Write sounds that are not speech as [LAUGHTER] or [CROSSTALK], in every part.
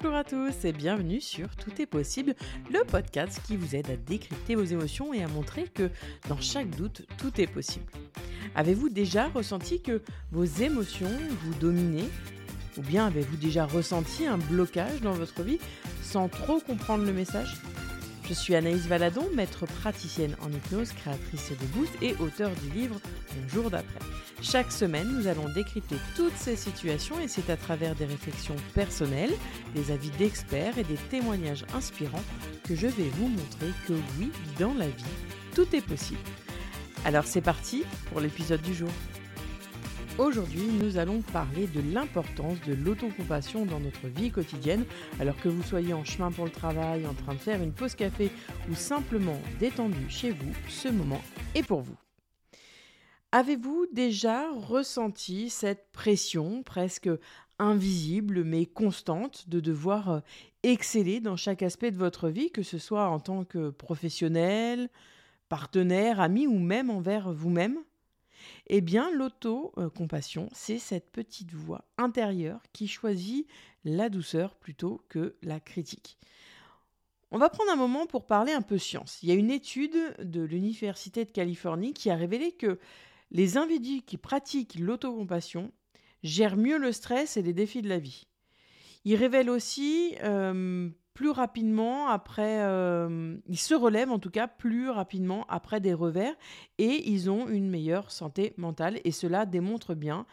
Bonjour à tous et bienvenue sur Tout est possible, le podcast qui vous aide à décrypter vos émotions et à montrer que dans chaque doute, tout est possible. Avez-vous déjà ressenti que vos émotions vous dominaient? Ou bien avez-vous déjà ressenti un blocage dans votre vie sans trop comprendre le message? Je suis Anaïs Valadon, maître praticienne en hypnose, créatrice de Boost et auteur du livre Le jour d'après. Chaque semaine, nous allons décrypter toutes ces situations et c'est à travers des réflexions personnelles, des avis d'experts et des témoignages inspirants que je vais vous montrer que oui, dans la vie, tout est possible. Alors c'est parti pour l'épisode du jour. Aujourd'hui, nous allons parler de l'importance de l'autocompassion dans notre vie quotidienne, alors que vous soyez en chemin pour le travail, en train de faire une pause café ou simplement détendu chez vous, ce moment est pour vous. Avez-vous déjà ressenti cette pression presque invisible mais constante de devoir euh, exceller dans chaque aspect de votre vie, que ce soit en tant que professionnel, partenaire, ami ou même envers vous-même? Eh bien, l'auto-compassion, c'est cette petite voix intérieure qui choisit la douceur plutôt que la critique. On va prendre un moment pour parler un peu science. Il y a une étude de l'Université de Californie qui a révélé que les individus qui pratiquent l'autocompassion gèrent mieux le stress et les défis de la vie. Il révèle aussi euh, plus rapidement après, euh, ils se relèvent en tout cas plus rapidement après des revers et ils ont une meilleure santé mentale et cela démontre bien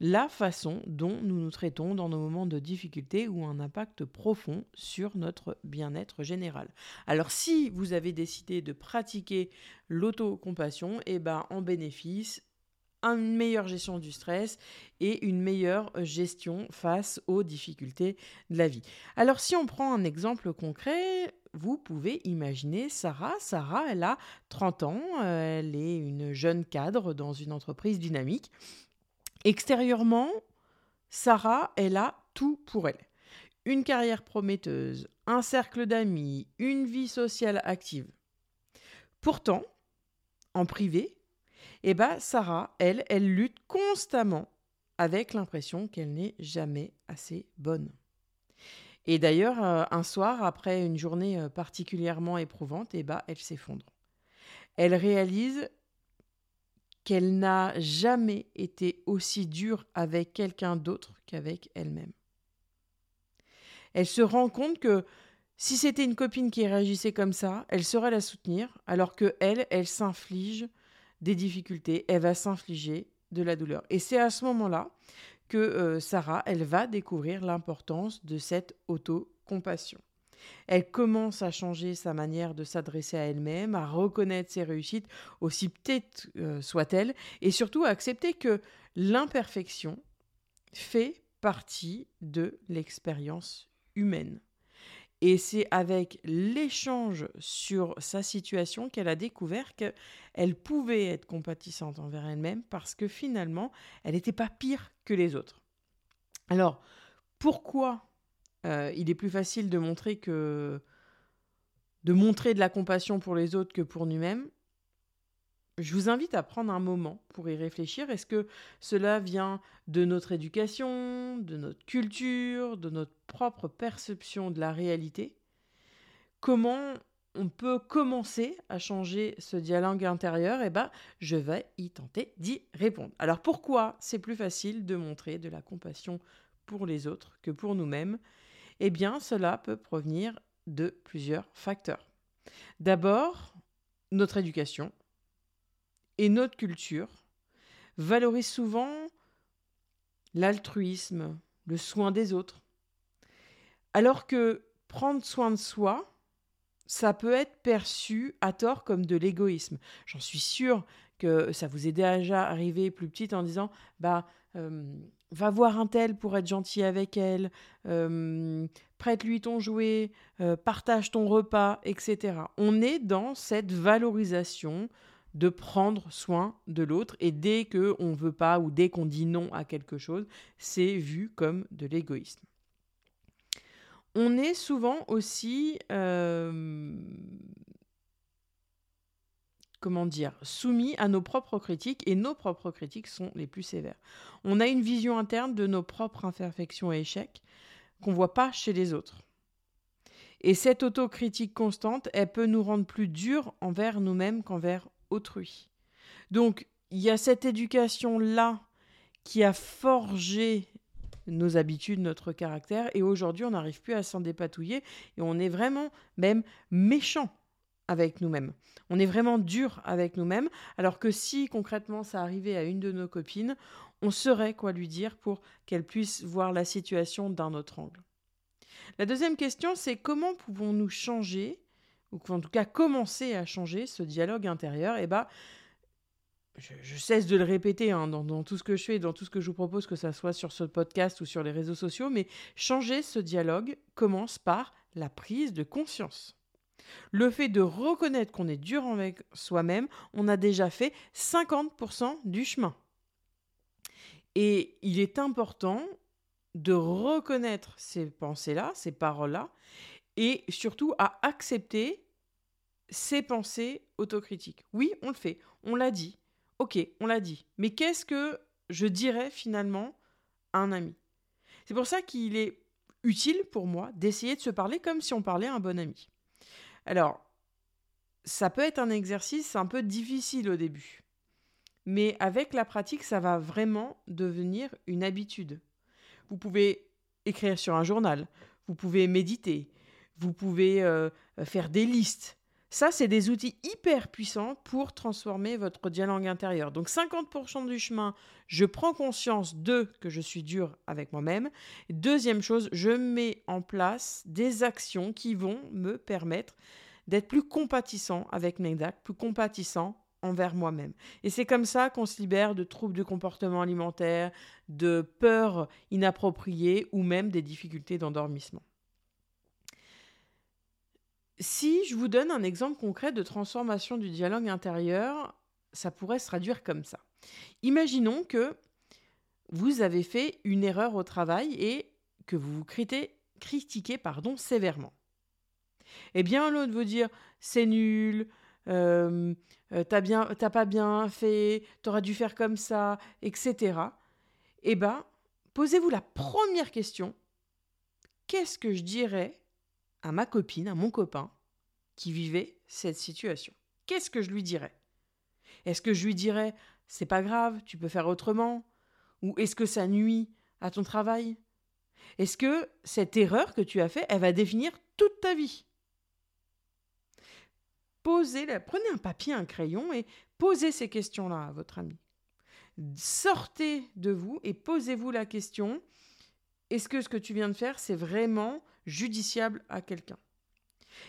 la façon dont nous nous traitons dans nos moments de difficulté ou un impact profond sur notre bien-être général. Alors si vous avez décidé de pratiquer l'autocompassion, eh ben en bénéfice, une meilleure gestion du stress et une meilleure gestion face aux difficultés de la vie. Alors si on prend un exemple concret, vous pouvez imaginer Sarah. Sarah, elle a 30 ans, elle est une jeune cadre dans une entreprise dynamique. Extérieurement, Sarah, elle a tout pour elle. Une carrière prometteuse, un cercle d'amis, une vie sociale active. Pourtant, en privé, eh bien, Sarah, elle, elle lutte constamment avec l'impression qu'elle n'est jamais assez bonne. Et d'ailleurs, euh, un soir, après une journée euh, particulièrement éprouvante, eh ben, elle s'effondre. Elle réalise qu'elle n'a jamais été aussi dure avec quelqu'un d'autre qu'avec elle-même. Elle se rend compte que si c'était une copine qui réagissait comme ça, elle saurait la soutenir, alors que elle, elle s'inflige des difficultés, elle va s'infliger de la douleur. Et c'est à ce moment-là que euh, Sarah, elle va découvrir l'importance de cette auto-compassion. Elle commence à changer sa manière de s'adresser à elle-même, à reconnaître ses réussites, aussi petites euh, soient-elles, et surtout à accepter que l'imperfection fait partie de l'expérience humaine. Et c'est avec l'échange sur sa situation qu'elle a découvert qu'elle pouvait être compatissante envers elle-même parce que finalement, elle n'était pas pire que les autres. Alors, pourquoi euh, il est plus facile de montrer de la compassion pour les autres que pour nous-mêmes je vous invite à prendre un moment pour y réfléchir. Est-ce que cela vient de notre éducation, de notre culture, de notre propre perception de la réalité? Comment on peut commencer à changer ce dialogue intérieur? Eh bien, je vais y tenter d'y répondre. Alors pourquoi c'est plus facile de montrer de la compassion pour les autres que pour nous-mêmes? Eh bien, cela peut provenir de plusieurs facteurs. D'abord, notre éducation et notre culture valorise souvent l'altruisme, le soin des autres. Alors que prendre soin de soi, ça peut être perçu à tort comme de l'égoïsme. J'en suis sûre que ça vous est déjà arrivé plus petite en disant bah euh, va voir un tel pour être gentil avec elle, euh, prête-lui ton jouet, euh, partage ton repas, etc. On est dans cette valorisation de prendre soin de l'autre et dès que on veut pas ou dès qu'on dit non à quelque chose, c'est vu comme de l'égoïsme. On est souvent aussi euh, comment dire, soumis à nos propres critiques et nos propres critiques sont les plus sévères. On a une vision interne de nos propres imperfections et échecs qu'on ne voit pas chez les autres. Et cette autocritique constante, elle peut nous rendre plus durs envers nous-mêmes qu'envers autrui. Donc, il y a cette éducation-là qui a forgé nos habitudes, notre caractère, et aujourd'hui, on n'arrive plus à s'en dépatouiller, et on est vraiment même méchant avec nous-mêmes. On est vraiment dur avec nous-mêmes, alors que si concrètement ça arrivait à une de nos copines, on saurait quoi lui dire pour qu'elle puisse voir la situation d'un autre angle. La deuxième question, c'est comment pouvons-nous changer, ou en tout cas commencer à changer ce dialogue intérieur? Eh bien, je, cesse de le répéter hein, dans, dans, tout ce que je fais, dans tout ce que je vous propose, que ce soit sur ce podcast ou sur les réseaux sociaux, mais changer ce dialogue commence par la prise de conscience. Le fait de reconnaître qu'on est dur avec soi-même, on a déjà fait 50% du chemin. Et il est important de reconnaître ces pensées-là, ces paroles-là, et surtout à accepter ces pensées autocritiques. Oui, on le fait, on l'a dit. Ok, on l'a dit. Mais qu'est-ce que je dirais finalement à un ami? C'est pour ça qu'il est utile pour moi d'essayer de se parler comme si on parlait à un bon ami. Alors, ça peut être un exercice un peu difficile au début. Mais avec la pratique, ça va vraiment devenir une habitude. Vous pouvez écrire sur un journal, vous pouvez méditer, vous pouvez euh, faire des listes. Ça, c'est des outils hyper puissants pour transformer votre dialogue intérieur. Donc 50% du chemin, je prends conscience de que je suis dur avec moi-même. Deuxième chose, je mets en place des actions qui vont me permettre d'être plus compatissant avec mes plus compatissant envers moi-même. Et c'est comme ça qu'on se libère de troubles du comportement alimentaire, de peurs inappropriées ou même des difficultés d'endormissement. Si je vous donne un exemple concret de transformation du dialogue intérieur, ça pourrait se traduire comme ça. Imaginons que vous avez fait une erreur au travail et que vous vous critiquez, sévèrement. Eh bien, l'autre vous dire c'est nul, euh, euh, t'as pas bien fait, t'aurais dû faire comme ça, etc. Eh bien, posez-vous la première question qu'est-ce que je dirais à ma copine, à mon copain, qui vivait cette situation. Qu'est-ce que je lui dirais? Est-ce que je lui dirais c'est pas grave, tu peux faire autrement? Ou est-ce que ça nuit à ton travail? Est-ce que cette erreur que tu as faite, elle va définir toute ta vie? Posez, prenez un papier, un crayon et posez ces questions-là à votre ami. Sortez de vous et posez-vous la question est-ce que ce que tu viens de faire, c'est vraiment judiciable à quelqu'un?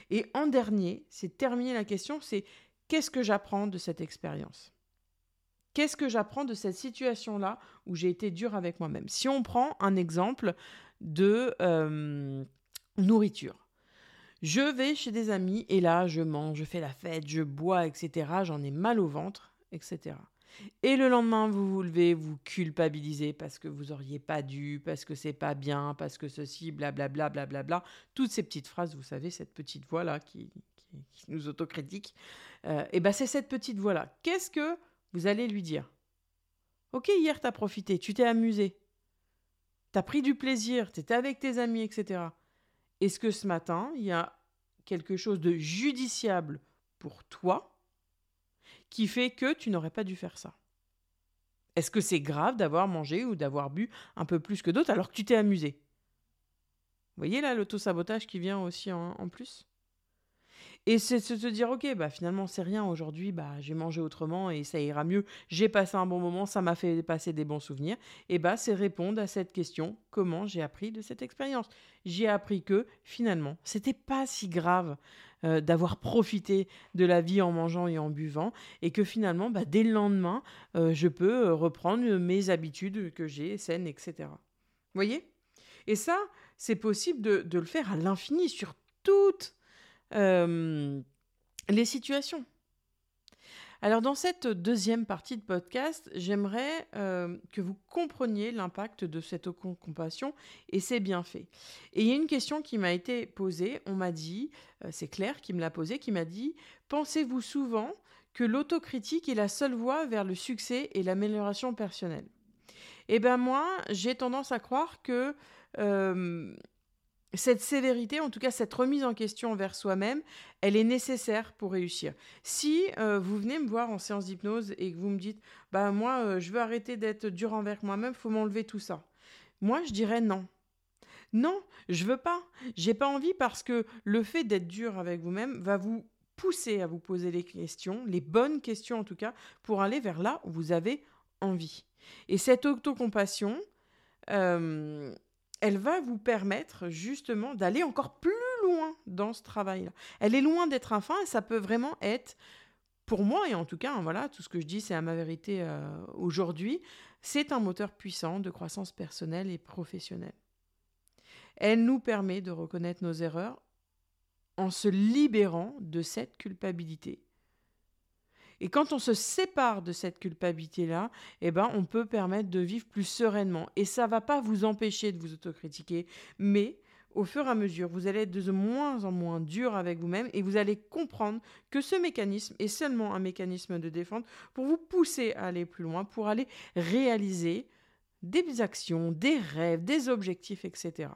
Et en dernier, c'est terminer la question c'est qu'est-ce que j'apprends de cette expérience? Qu'est-ce que j'apprends de cette situation-là où j'ai été dur avec moi-même? Si on prend un exemple de euh, nourriture. Je vais chez des amis et là, je mange, je fais la fête, je bois, etc. J'en ai mal au ventre, etc. Et le lendemain, vous vous levez, vous culpabilisez parce que vous auriez pas dû, parce que c'est pas bien, parce que ceci, blablabla, blablabla. Toutes ces petites phrases, vous savez, cette petite voix-là qui, nous autocritique. Euh, et ben c'est cette petite voix-là. Qu'est-ce que vous allez lui dire? Ok, hier, tu as profité, tu t'es amusé, tu as pris du plaisir, tu étais avec tes amis, etc. Est-ce que ce matin, il y a quelque chose de judiciable pour toi? Qui fait que tu n'aurais pas dû faire ça. Est-ce que c'est grave d'avoir mangé ou d'avoir bu un peu plus que d'autres alors que tu t'es amusé? Vous voyez là l'auto-sabotage qui vient aussi en, en plus? Et c'est se dire, ok, bah finalement c'est rien, aujourd'hui bah, j'ai mangé autrement et ça ira mieux, j'ai passé un bon moment, ça m'a fait passer des bons souvenirs. Et bah c'est répondre à cette question, comment j'ai appris de cette expérience? J'ai appris que finalement c'était pas si grave euh, d'avoir profité de la vie en mangeant et en buvant et que finalement bah, dès le lendemain euh, je peux euh, reprendre mes habitudes que j'ai saines, etc. Vous voyez? Et ça, c'est possible de, de le faire à l'infini sur toutes euh, les situations. Alors dans cette deuxième partie de podcast, j'aimerais euh, que vous compreniez l'impact de cette compassion et ses bienfaits. Et il y a une question qui m'a été posée, on m'a dit, euh, c'est Claire qui me l'a posée, qui m'a dit, pensez-vous souvent que l'autocritique est la seule voie vers le succès et l'amélioration personnelle? Eh bien moi, j'ai tendance à croire que cette sévérité, en tout cas cette remise en question envers soi-même, elle est nécessaire pour réussir. Si euh, vous venez me voir en séance d'hypnose et que vous me dites, bah moi, euh, je veux arrêter d'être dur envers moi-même, faut m'enlever tout ça. Moi, je dirais non. Non, je veux pas. J'ai pas envie parce que le fait d'être dur avec vous-même va vous pousser à vous poser les questions, les bonnes questions en tout cas, pour aller vers là où vous avez envie. Et cette autocompassion, euh, elle va vous permettre justement d'aller encore plus loin dans ce travail-là. Elle est loin d'être un fin et ça peut vraiment être, pour moi et en tout cas, hein, voilà, tout ce que je dis, c'est à ma vérité euh, aujourd'hui, c'est un moteur puissant de croissance personnelle et professionnelle. Elle nous permet de reconnaître nos erreurs en se libérant de cette culpabilité et quand on se sépare de cette culpabilité-là, eh ben, on peut permettre de vivre plus sereinement. Et ça va pas vous empêcher de vous autocritiquer, mais au fur et à mesure, vous allez être de moins en moins dur avec vous-même et vous allez comprendre que ce mécanisme est seulement un mécanisme de défense pour vous pousser à aller plus loin, pour aller réaliser des actions, des rêves, des objectifs, etc.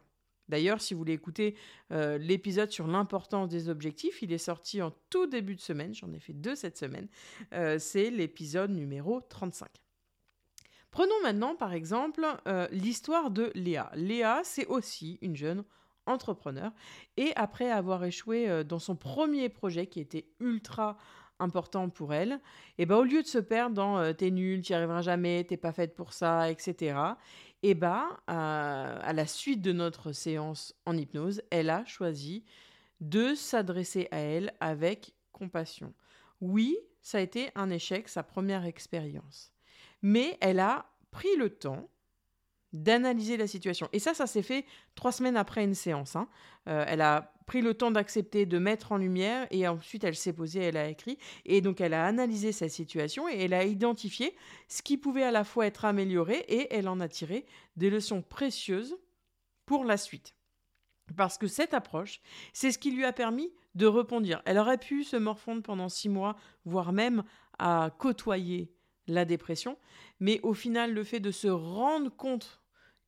D'ailleurs, si vous voulez écouter euh, l'épisode sur l'importance des objectifs, il est sorti en tout début de semaine, j'en ai fait deux cette semaine, euh, c'est l'épisode numéro 35. Prenons maintenant par exemple euh, l'histoire de Léa. Léa, c'est aussi une jeune entrepreneur et après avoir échoué dans son premier projet qui était ultra important pour elle, eh ben au lieu de se perdre dans t'es nul, t'y arriveras jamais, t'es pas faite pour ça, etc. Et bah, à la suite de notre séance en hypnose, elle a choisi de s'adresser à elle avec compassion. Oui, ça a été un échec, sa première expérience. Mais elle a pris le temps d'analyser la situation. Et ça, ça s'est fait trois semaines après une séance. Hein. Euh, elle a pris le temps d'accepter, de mettre en lumière, et ensuite elle s'est posée, elle a écrit, et donc elle a analysé sa situation, et elle a identifié ce qui pouvait à la fois être amélioré, et elle en a tiré des leçons précieuses pour la suite. Parce que cette approche, c'est ce qui lui a permis de rebondir. Elle aurait pu se morfondre pendant six mois, voire même à côtoyer la dépression, mais au final, le fait de se rendre compte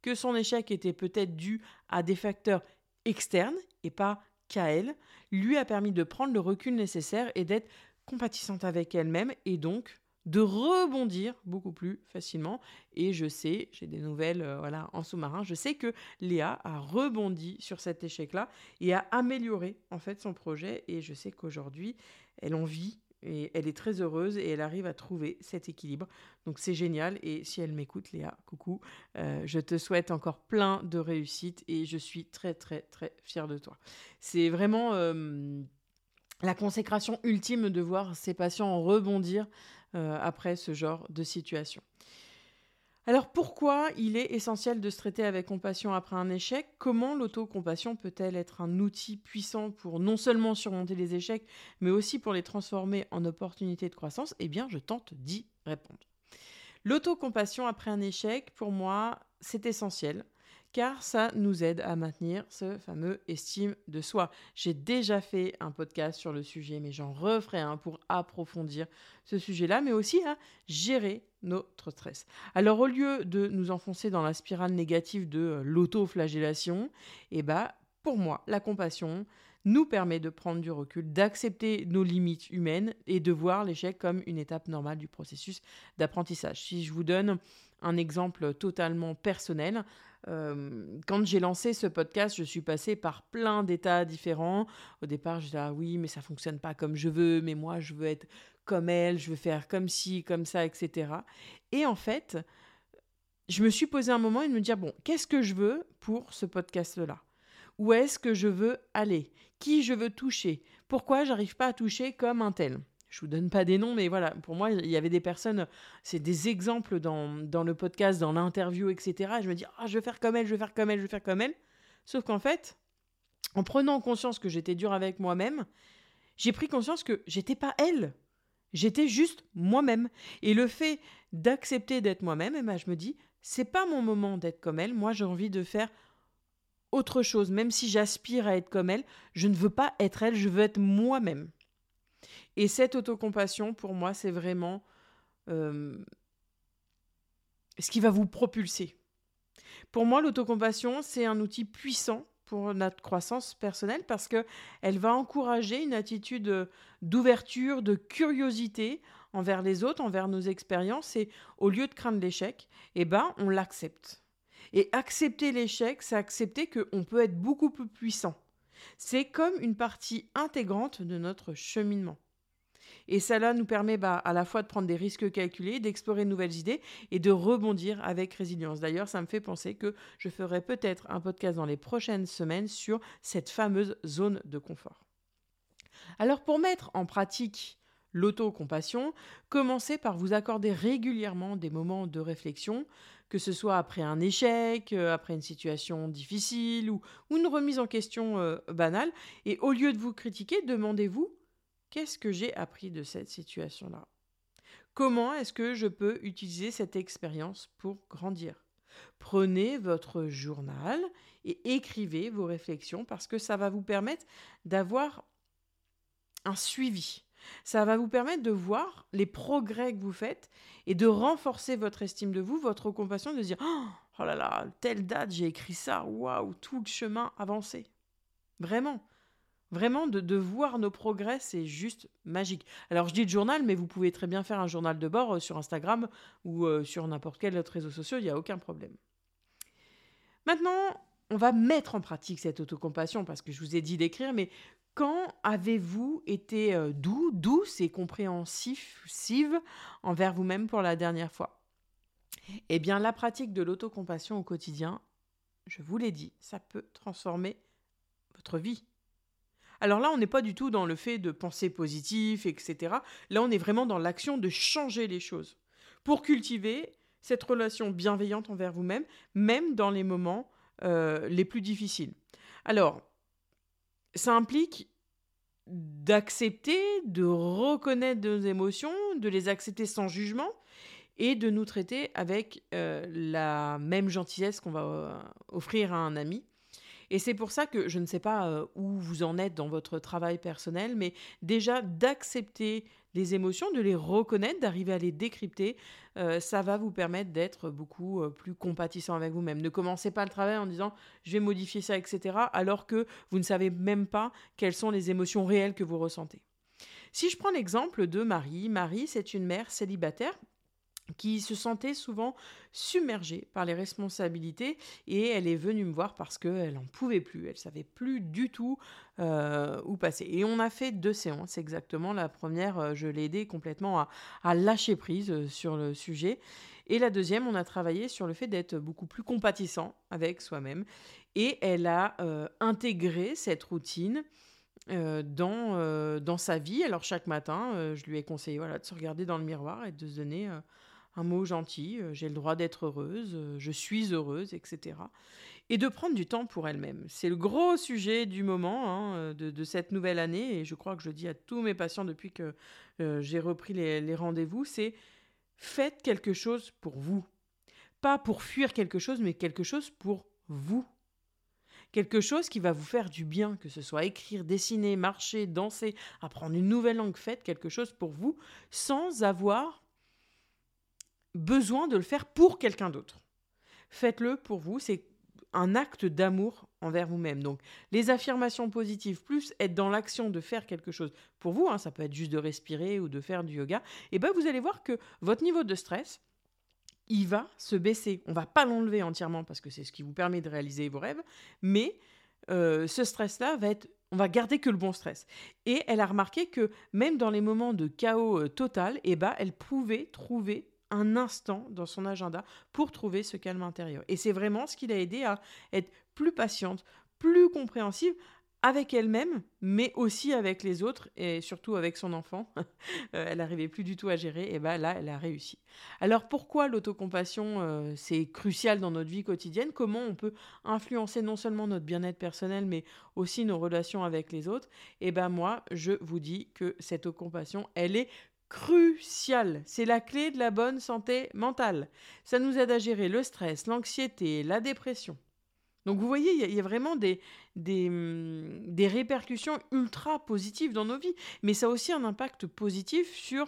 que son échec était peut-être dû à des facteurs externes et pas qu'à elle, lui a permis de prendre le recul nécessaire et d'être compatissante avec elle-même et donc de rebondir beaucoup plus facilement. Et je sais, j'ai des nouvelles euh, voilà, en sous-marin, je sais que Léa a rebondi sur cet échec-là et a amélioré en fait son projet. Et je sais qu'aujourd'hui, elle en vit et elle est très heureuse et elle arrive à trouver cet équilibre. Donc c'est génial. Et si elle m'écoute, Léa, coucou, euh, je te souhaite encore plein de réussite et je suis très très très fière de toi. C'est vraiment euh, la consécration ultime de voir ces patients rebondir euh, après ce genre de situation. Alors pourquoi il est essentiel de se traiter avec compassion après un échec? Comment l'autocompassion peut-elle être un outil puissant pour non seulement surmonter les échecs, mais aussi pour les transformer en opportunités de croissance? Eh bien, je tente d'y répondre. L'autocompassion après un échec, pour moi, c'est essentiel car ça nous aide à maintenir ce fameux estime de soi. J'ai déjà fait un podcast sur le sujet, mais j'en referai un pour approfondir ce sujet-là, mais aussi à gérer notre stress. Alors au lieu de nous enfoncer dans la spirale négative de euh, l'autoflagellation, eh ben, pour moi, la compassion nous permet de prendre du recul, d'accepter nos limites humaines et de voir l'échec comme une étape normale du processus d'apprentissage. Si je vous donne un exemple totalement personnel, euh, quand j'ai lancé ce podcast, je suis passée par plein d'états différents. Au départ, je disais ah oui, mais ça fonctionne pas comme je veux, mais moi je veux être comme elle, je veux faire comme ci, comme ça, etc. Et en fait, je me suis posé un moment et me dire bon, qu'est-ce que je veux pour ce podcast-là? Où est-ce que je veux aller? Qui je veux toucher? Pourquoi j'arrive pas à toucher comme un tel? Je vous donne pas des noms, mais voilà, pour moi, il y avait des personnes, c'est des exemples dans, dans, le podcast, dans l'interview, etc. je me dis, ah, je vais faire comme elle, je vais faire comme elle, je vais faire comme elle. Sauf qu'en fait, en prenant conscience que j'étais dur avec moi-même, j'ai pris conscience que j'étais pas elle. J'étais juste moi-même. Et le fait d'accepter d'être moi-même, eh ben, je me dis, c'est pas mon moment d'être comme elle. Moi, j'ai envie de faire autre chose. Même si j'aspire à être comme elle, je ne veux pas être elle, je veux être moi-même. Et cette autocompassion, pour moi, c'est vraiment euh, ce qui va vous propulser. Pour moi, l'autocompassion, c'est un outil puissant pour notre croissance personnelle parce que elle va encourager une attitude d'ouverture, de curiosité envers les autres, envers nos expériences et au lieu de craindre l'échec, eh ben on l'accepte. Et accepter l'échec, c'est accepter qu'on peut être beaucoup plus puissant. C'est comme une partie intégrante de notre cheminement. Et cela nous permet bah, à la fois de prendre des risques calculés, d'explorer de nouvelles idées et de rebondir avec résilience. D'ailleurs, ça me fait penser que je ferai peut-être un podcast dans les prochaines semaines sur cette fameuse zone de confort. Alors pour mettre en pratique l'autocompassion, commencez par vous accorder régulièrement des moments de réflexion, que ce soit après un échec, euh, après une situation difficile ou, une remise en question euh, banale. Et au lieu de vous critiquer, demandez-vous Qu'est-ce que j'ai appris de cette situation-là? Comment est-ce que je peux utiliser cette expérience pour grandir? Prenez votre journal et écrivez vos réflexions parce que ça va vous permettre d'avoir un suivi. Ça va vous permettre de voir les progrès que vous faites et de renforcer votre estime de vous, votre compassion, de dire Oh là là, telle date, j'ai écrit ça, waouh, tout le chemin avancé. Vraiment. Vraiment, de, voir nos progrès, c'est juste magique. Alors, je dis de journal, mais vous pouvez très bien faire un journal de bord euh, sur Instagram ou euh, sur n'importe quel autre réseau social, il n'y a aucun problème. Maintenant, on va mettre en pratique cette autocompassion parce que je vous ai dit d'écrire, mais quand avez-vous été euh, doux, douce et compréhensif envers vous-même pour la dernière fois? Eh bien, la pratique de l'autocompassion au quotidien, je vous l'ai dit, ça peut transformer votre vie. Alors là, on n'est pas du tout dans le fait de penser positif, etc. Là, on est vraiment dans l'action de changer les choses pour cultiver cette relation bienveillante envers vous-même, même dans les moments euh, les plus difficiles. Alors, ça implique d'accepter, de reconnaître nos émotions, de les accepter sans jugement et de nous traiter avec euh, la même gentillesse qu'on va euh, offrir à un ami. Et c'est pour ça que je ne sais pas euh, où vous en êtes dans votre travail personnel, mais déjà d'accepter les émotions, de les reconnaître, d'arriver à les décrypter, euh, ça va vous permettre d'être beaucoup euh, plus compatissant avec vous-même. Ne commencez pas le travail en disant je vais modifier ça, etc., alors que vous ne savez même pas quelles sont les émotions réelles que vous ressentez. Si je prends l'exemple de Marie, Marie, c'est une mère célibataire qui se sentait souvent submergée par les responsabilités et elle est venue me voir parce qu'elle n'en pouvait plus, elle savait plus du tout euh, où passer. Et on a fait deux séances exactement. La première, euh, je l'ai aidée complètement à, lâcher prise euh, sur le sujet. Et la deuxième, on a travaillé sur le fait d'être beaucoup plus compatissant avec soi-même. Et elle a intégré cette routine dans, dans sa vie. Alors chaque matin, je lui ai conseillé voilà, de se regarder dans le miroir et de se donner un mot gentil, euh, j'ai le droit d'être heureuse, euh, je suis heureuse, etc. Et de prendre du temps pour elle-même. C'est le gros sujet du moment hein, euh, de, cette nouvelle année, et je crois que je dis à tous mes patients depuis que j'ai repris les, rendez-vous, c'est faites quelque chose pour vous. Pas pour fuir quelque chose, mais quelque chose pour vous quelque chose qui va vous faire du bien, que ce soit écrire, dessiner, marcher, danser, apprendre une nouvelle langue, faites quelque chose pour vous sans avoir besoin de le faire pour quelqu'un d'autre. Faites-le pour vous, c'est un acte d'amour envers vous-même. Donc les affirmations positives, plus être dans l'action de faire quelque chose pour vous, hein, ça peut être juste de respirer ou de faire du yoga, et ben vous allez voir que votre niveau de stress, il va se baisser. On va pas l'enlever entièrement parce que c'est ce qui vous permet de réaliser vos rêves, mais euh, ce stress-là va être on va garder que le bon stress. Et elle a remarqué que même dans les moments de chaos euh, total, eh ben, elle pouvait trouver un instant dans son agenda pour trouver ce calme intérieur. Et c'est vraiment ce qui l'a aidé à être plus patiente, plus compréhensive avec elle-même, mais aussi avec les autres et surtout avec son enfant. [LAUGHS] Euh, elle n'arrivait plus du tout à gérer, et bien là, elle a réussi. Alors pourquoi l'autocompassion, euh, c'est crucial dans notre vie quotidienne? Comment on peut influencer non seulement notre bien-être personnel, mais aussi nos relations avec les autres? Et ben moi, je vous dis que cette autocompassion, elle est crucial. C'est la clé de la bonne santé mentale. Ça nous aide à gérer le stress, l'anxiété, la dépression. Donc vous voyez, il y, a vraiment des, hum, des, répercussions ultra positives dans nos vies, mais ça a aussi un impact positif sur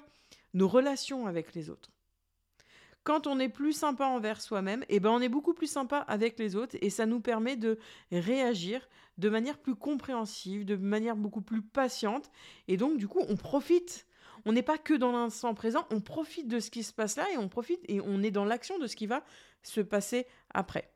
nos relations avec les autres. quand on est plus sympa envers soi-même, eh ben on est beaucoup plus sympa avec les autres et ça nous permet de réagir de manière plus compréhensive, de manière beaucoup plus patiente et donc du coup on profite. On n'est pas que dans l'instant présent, on profite de ce qui se passe là et on profite et on est dans l'action de ce qui va se passer après.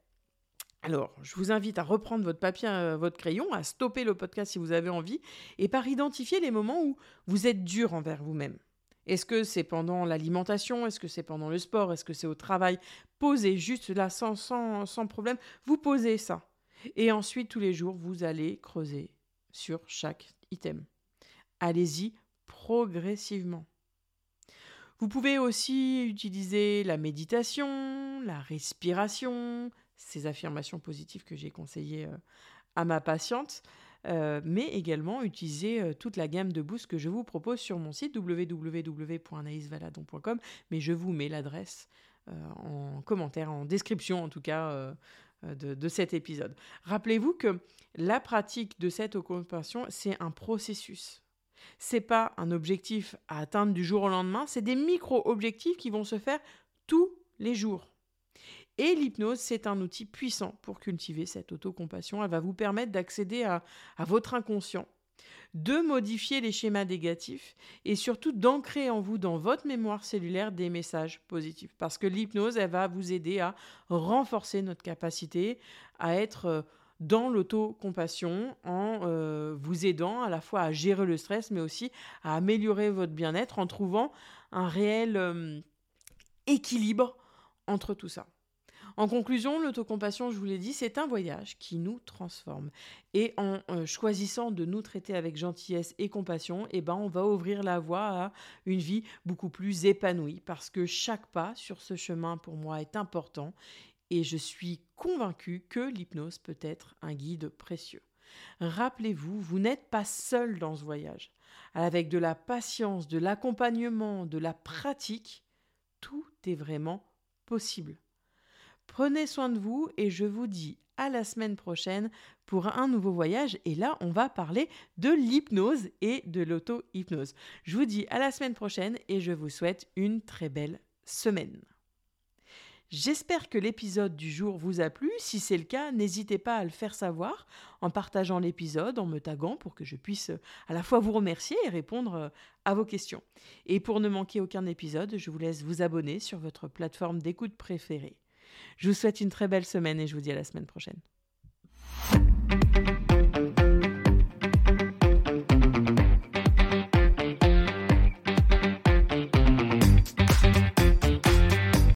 Alors, je vous invite à reprendre votre papier, euh, votre crayon, à stopper le podcast si vous avez envie, et par identifier les moments où vous êtes dur envers vous-même. Est-ce que c'est pendant l'alimentation? Est-ce que c'est pendant le sport? Est-ce que c'est au travail? Posez juste là sans, sans, sans problème. Vous posez ça. Et ensuite, tous les jours, vous allez creuser sur chaque item. Allez-y progressivement. Vous pouvez aussi utiliser la méditation, la respiration, ces affirmations positives que j'ai conseillées euh, à ma patiente. Euh, mais également utiliser euh, toute la gamme de boosts que je vous propose sur mon site www.anaïsvaladon.com, mais je vous mets l'adresse en commentaire, en description en tout cas de, de, cet épisode. Rappelez-vous que la pratique de cette occupation, c'est un processus. C'est pas un objectif à atteindre du jour au lendemain, c'est des micro-objectifs qui vont se faire tous les jours. Et l'hypnose, c'est un outil puissant pour cultiver cette autocompassion. Elle va vous permettre d'accéder à, votre inconscient, de modifier les schémas négatifs et surtout d'ancrer en vous, dans votre mémoire cellulaire, des messages positifs. Parce que l'hypnose, elle va vous aider à renforcer notre capacité à être euh, dans l'autocompassion en euh, vous aidant à la fois à gérer le stress, mais aussi à améliorer votre bien-être en trouvant un réel euh, équilibre entre tout ça. En conclusion, l'autocompassion, je vous l'ai dit, c'est un voyage qui nous transforme. Et en euh, choisissant de nous traiter avec gentillesse et compassion, eh ben, on va ouvrir la voie à une vie beaucoup plus épanouie parce que chaque pas sur ce chemin pour moi est important et je suis convaincue que l'hypnose peut être un guide précieux. Rappelez-vous, vous, n'êtes pas seul dans ce voyage. Avec de la patience, de l'accompagnement, de la pratique, tout est vraiment possible. Prenez soin de vous et je vous dis à la semaine prochaine pour un nouveau voyage. Et là, on va parler de l'hypnose et de l'auto-hypnose. Je vous dis à la semaine prochaine et je vous souhaite une très belle semaine. J'espère que l'épisode du jour vous a plu. Si c'est le cas, n'hésitez pas à le faire savoir en partageant l'épisode, en me taguant pour que je puisse à la fois vous remercier et répondre à vos questions. Et pour ne manquer aucun épisode, je vous laisse vous abonner sur votre plateforme d'écoute préférée. Je vous souhaite une très belle semaine et je vous dis à la semaine prochaine.